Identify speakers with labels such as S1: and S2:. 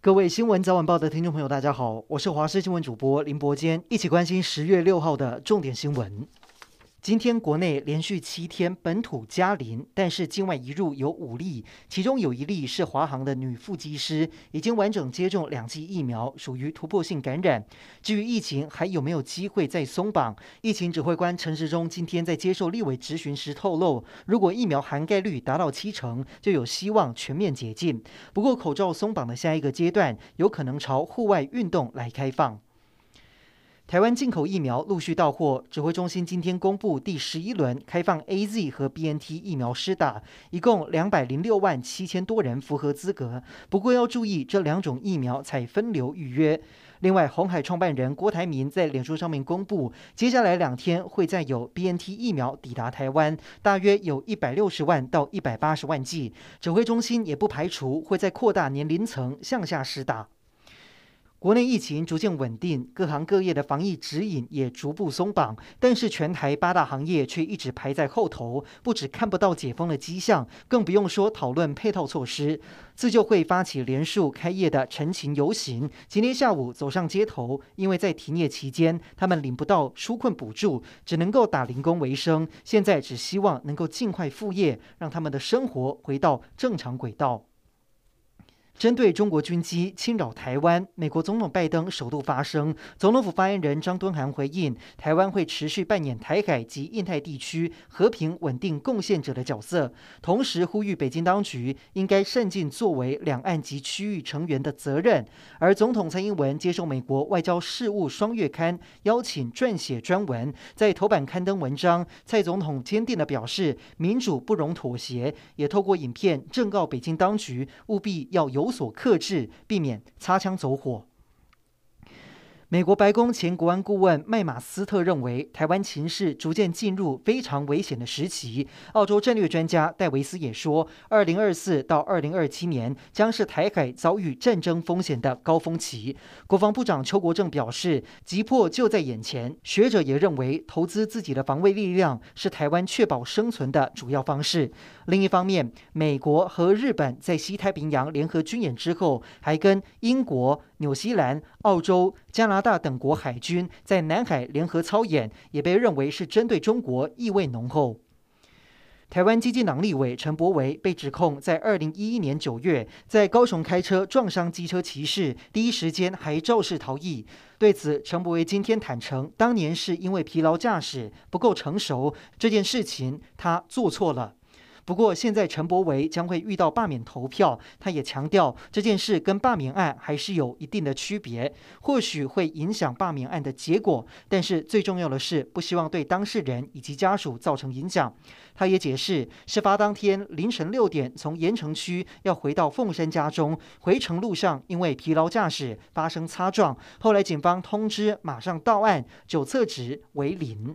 S1: 各位新闻早晚报的听众朋友，大家好，我是华视新闻主播林伯坚，一起关心十月六号的重点新闻。今天国内连续七天本土加零，但是境外移入有五例，其中有一例是华航的女副机师，已经完整接种两剂疫苗，属于突破性感染。至于疫情还有没有机会再松绑？疫情指挥官陈时中今天在接受立委质询时透露，如果疫苗涵盖率达到七成，就有希望全面解禁。不过口罩松绑的下一个阶段，有可能朝户外运动来开放。台湾进口疫苗陆续到货，指挥中心今天公布第十一轮开放 AZ 和 BNT 疫苗施打，一共两百零六万七千多人符合资格。不过要注意，这两种疫苗采分流预约。另外，红海创办人郭台铭在脸书上面公布，接下来两天会再有 BNT 疫苗抵达台湾，大约有一百六十万到一百八十万剂。指挥中心也不排除会再扩大年龄层向下施打。国内疫情逐渐稳定，各行各业的防疫指引也逐步松绑，但是全台八大行业却一直排在后头，不止看不到解封的迹象，更不用说讨论配套措施。自救会发起连署开业的陈情游行，今天下午走上街头，因为在停业期间，他们领不到纾困补助，只能够打零工为生，现在只希望能够尽快复业，让他们的生活回到正常轨道。针对中国军机侵扰台湾，美国总统拜登首度发声。总统府发言人张敦涵回应，台湾会持续扮演台海及印太地区和平稳定贡献者的角色，同时呼吁北京当局应该善尽作为两岸及区域成员的责任。而总统蔡英文接受美国外交事务双月刊邀请撰写专文，在头版刊登文章，蔡总统坚定地表示，民主不容妥协，也透过影片正告北京当局务必要有。有所克制，避免擦枪走火。美国白宫前国安顾问麦马斯特认为，台湾情势逐渐进入非常危险的时期。澳洲战略专家戴维斯也说，二零二四到二零二七年将是台海遭遇战争风险的高峰期。国防部长邱国正表示，急迫就在眼前。学者也认为，投资自己的防卫力量是台湾确保生存的主要方式。另一方面，美国和日本在西太平洋联合军演之后，还跟英国、纽西兰、澳洲、加拿大等国海军在南海联合操演，也被认为是针对中国，意味浓厚。台湾基金党立委陈柏惟被指控在二零一一年九月在高雄开车撞伤机车骑士，第一时间还肇事逃逸。对此，陈柏惟今天坦承，当年是因为疲劳驾驶不够成熟，这件事情他做错了。不过，现在陈柏维将会遇到罢免投票，他也强调这件事跟罢免案还是有一定的区别，或许会影响罢免案的结果，但是最重要的是不希望对当事人以及家属造成影响。他也解释，事发当天凌晨六点从盐城区要回到凤山家中，回程路上因为疲劳驾驶发生擦撞，后来警方通知马上到案，酒测值为零。